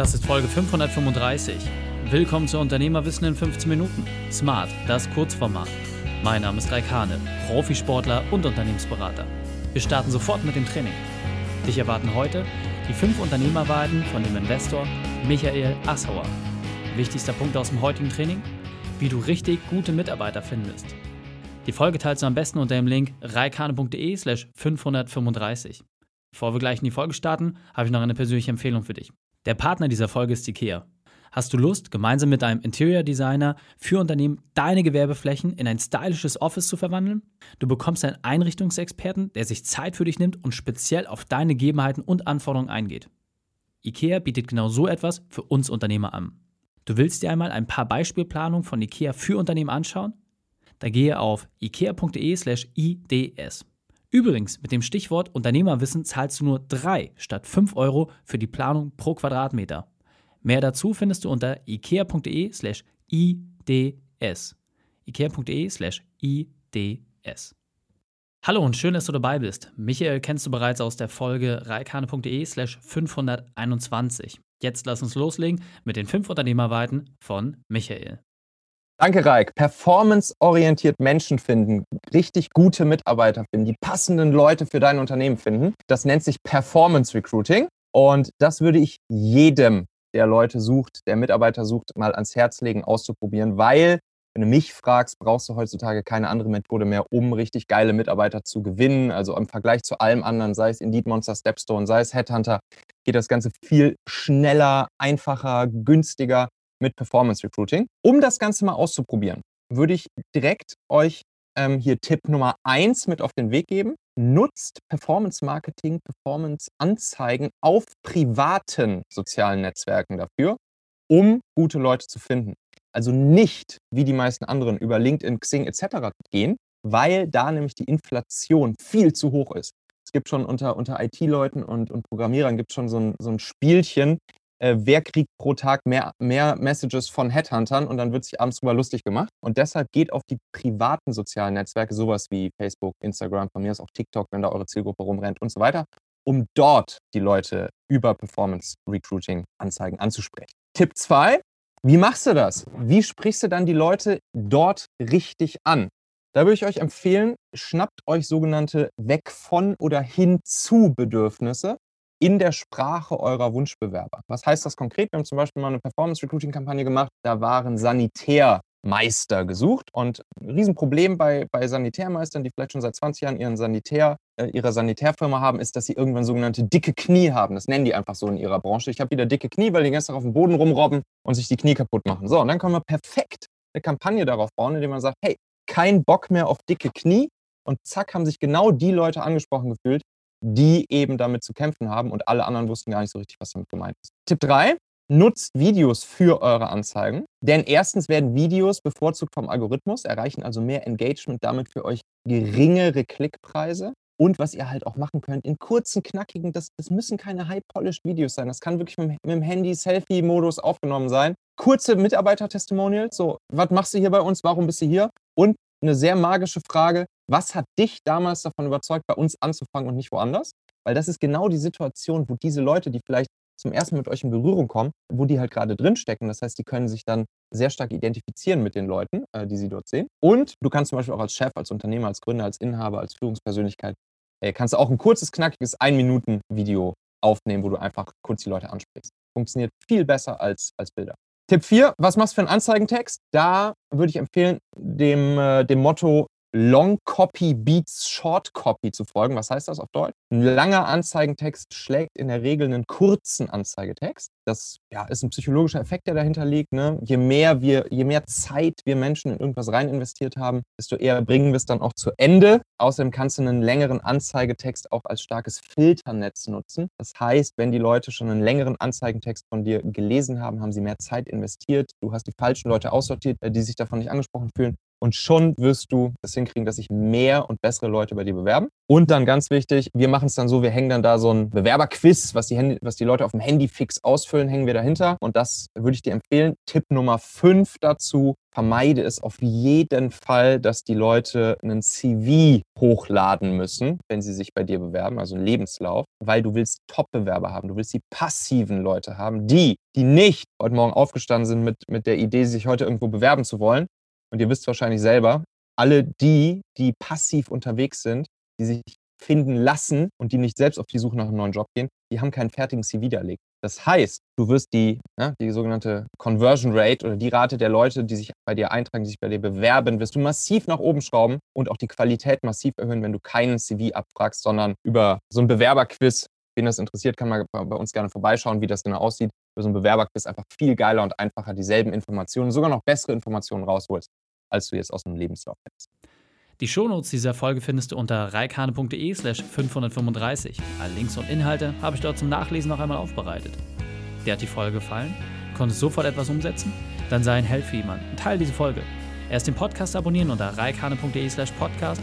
Das ist Folge 535. Willkommen zu Unternehmerwissen in 15 Minuten. Smart, das Kurzformat. Mein Name ist Raikane, Profisportler und Unternehmensberater. Wir starten sofort mit dem Training. Dich erwarten heute die fünf Unternehmerwahrheiten von dem Investor Michael Assauer. Wichtigster Punkt aus dem heutigen Training? Wie du richtig gute Mitarbeiter findest. Die Folge teilst du am besten unter dem Link reikane.de slash 535. Bevor wir gleich in die Folge starten, habe ich noch eine persönliche Empfehlung für dich. Der Partner dieser Folge ist IKEA. Hast du Lust, gemeinsam mit deinem Interior Designer für Unternehmen deine Gewerbeflächen in ein stylisches Office zu verwandeln? Du bekommst einen Einrichtungsexperten, der sich Zeit für dich nimmt und speziell auf deine Gegebenheiten und Anforderungen eingeht. IKEA bietet genau so etwas für uns Unternehmer an. Du willst dir einmal ein paar Beispielplanungen von IKEA für Unternehmen anschauen? Da gehe auf ikea.de/ids. Übrigens, mit dem Stichwort Unternehmerwissen zahlst du nur 3 statt 5 Euro für die Planung pro Quadratmeter. Mehr dazu findest du unter ikea.de/ids. ikea.de/ids. Hallo und schön, dass du dabei bist. Michael kennst du bereits aus der Folge reikane.de/slash 521. Jetzt lass uns loslegen mit den fünf Unternehmerweiten von Michael. Danke, Raik. Performance-orientiert Menschen finden, richtig gute Mitarbeiter finden, die passenden Leute für dein Unternehmen finden. Das nennt sich Performance Recruiting. Und das würde ich jedem, der Leute sucht, der Mitarbeiter sucht, mal ans Herz legen, auszuprobieren, weil wenn du mich fragst, brauchst du heutzutage keine andere Methode mehr, um richtig geile Mitarbeiter zu gewinnen. Also im Vergleich zu allem anderen, sei es Indeed Monster, Stepstone, sei es Headhunter, geht das Ganze viel schneller, einfacher, günstiger mit Performance Recruiting. Um das Ganze mal auszuprobieren, würde ich direkt euch ähm, hier Tipp Nummer eins mit auf den Weg geben. Nutzt Performance Marketing, Performance Anzeigen auf privaten sozialen Netzwerken dafür, um gute Leute zu finden. Also nicht wie die meisten anderen über LinkedIn, Xing etc. gehen, weil da nämlich die Inflation viel zu hoch ist. Es gibt schon unter, unter IT-Leuten und, und Programmierern gibt schon so ein, so ein Spielchen, äh, wer kriegt pro Tag mehr, mehr Messages von Headhuntern und dann wird sich abends drüber lustig gemacht. Und deshalb geht auf die privaten sozialen Netzwerke, sowas wie Facebook, Instagram, von mir ist auch TikTok, wenn da eure Zielgruppe rumrennt und so weiter, um dort die Leute über Performance Recruiting Anzeigen anzusprechen. Tipp 2, wie machst du das? Wie sprichst du dann die Leute dort richtig an? Da würde ich euch empfehlen, schnappt euch sogenannte Weg von oder hin zu Bedürfnisse in der Sprache eurer Wunschbewerber. Was heißt das konkret? Wir haben zum Beispiel mal eine Performance-Recruiting-Kampagne gemacht. Da waren Sanitärmeister gesucht. Und ein Riesenproblem bei, bei Sanitärmeistern, die vielleicht schon seit 20 Jahren ihren Sanitär, äh, ihre Sanitärfirma haben, ist, dass sie irgendwann sogenannte dicke Knie haben. Das nennen die einfach so in ihrer Branche. Ich habe wieder dicke Knie, weil die gestern auf dem Boden rumrobben und sich die Knie kaputt machen. So, und dann können wir perfekt eine Kampagne darauf bauen, indem man sagt, hey, kein Bock mehr auf dicke Knie. Und zack, haben sich genau die Leute angesprochen gefühlt, die eben damit zu kämpfen haben und alle anderen wussten gar nicht so richtig, was damit gemeint ist. Tipp 3, nutzt Videos für eure Anzeigen, denn erstens werden Videos bevorzugt vom Algorithmus, erreichen also mehr Engagement, damit für euch geringere Klickpreise. Und was ihr halt auch machen könnt, in kurzen, knackigen, das, das müssen keine high-polished Videos sein. Das kann wirklich mit, mit dem Handy-Selfie-Modus aufgenommen sein. Kurze Mitarbeiter-Testimonials, so, was machst du hier bei uns, warum bist du hier? Und eine sehr magische Frage, was hat dich damals davon überzeugt, bei uns anzufangen und nicht woanders? Weil das ist genau die Situation, wo diese Leute, die vielleicht zum ersten Mal mit euch in Berührung kommen, wo die halt gerade drinstecken. Das heißt, die können sich dann sehr stark identifizieren mit den Leuten, äh, die sie dort sehen. Und du kannst zum Beispiel auch als Chef, als Unternehmer, als Gründer, als Inhaber, als Führungspersönlichkeit, äh, kannst du auch ein kurzes, knackiges Ein-Minuten-Video aufnehmen, wo du einfach kurz die Leute ansprichst. Funktioniert viel besser als, als Bilder. Tipp 4, was machst du für einen Anzeigentext? Da würde ich empfehlen, dem, äh, dem Motto Long Copy beats Short Copy zu folgen. Was heißt das auf Deutsch? Ein langer Anzeigentext schlägt in der Regel einen kurzen Anzeigetext. Das ja, ist ein psychologischer Effekt, der dahinter liegt. Ne? Je mehr wir, je mehr Zeit wir Menschen in irgendwas rein investiert haben, desto eher bringen wir es dann auch zu Ende. Außerdem kannst du einen längeren Anzeigetext auch als starkes Filternetz nutzen. Das heißt, wenn die Leute schon einen längeren Anzeigentext von dir gelesen haben, haben sie mehr Zeit investiert. Du hast die falschen Leute aussortiert, äh, die sich davon nicht angesprochen fühlen und schon wirst du das hinkriegen, dass sich mehr und bessere Leute bei dir bewerben. Und dann ganz wichtig, wir machen es dann so, wir hängen dann da so ein Bewerberquiz, was die, Handy, was die Leute auf dem Handy fix ausfüllen, hängen wir dahinter. Und das würde ich dir empfehlen. Tipp Nummer 5 dazu, vermeide es auf jeden Fall, dass die Leute einen CV hochladen müssen, wenn sie sich bei dir bewerben, also einen Lebenslauf, weil du willst Top-Bewerber haben. Du willst die passiven Leute haben, die, die nicht heute Morgen aufgestanden sind mit, mit der Idee, sich heute irgendwo bewerben zu wollen. Und ihr wisst wahrscheinlich selber, alle die, die passiv unterwegs sind, die sich finden lassen und die nicht selbst auf die Suche nach einem neuen Job gehen, die haben keinen fertigen CV widerlegt. Das heißt, du wirst die, ja, die sogenannte Conversion Rate oder die Rate der Leute, die sich bei dir eintragen, die sich bei dir bewerben, wirst du massiv nach oben schrauben und auch die Qualität massiv erhöhen, wenn du keinen CV abfragst, sondern über so ein Bewerberquiz, wen das interessiert, kann man bei uns gerne vorbeischauen, wie das genau aussieht. Über so ein Bewerberquiz einfach viel geiler und einfacher dieselben Informationen, sogar noch bessere Informationen rausholst, als du jetzt aus einem Lebenslauf hättest. Die Shownotes dieser Folge findest du unter reikane.de slash 535. Alle Links und Inhalte habe ich dort zum Nachlesen noch einmal aufbereitet. Dir hat die Folge gefallen? Konntest sofort etwas umsetzen? Dann sei ein Held für jemanden und teile diese Folge. Erst den Podcast abonnieren unter reikane.de slash podcast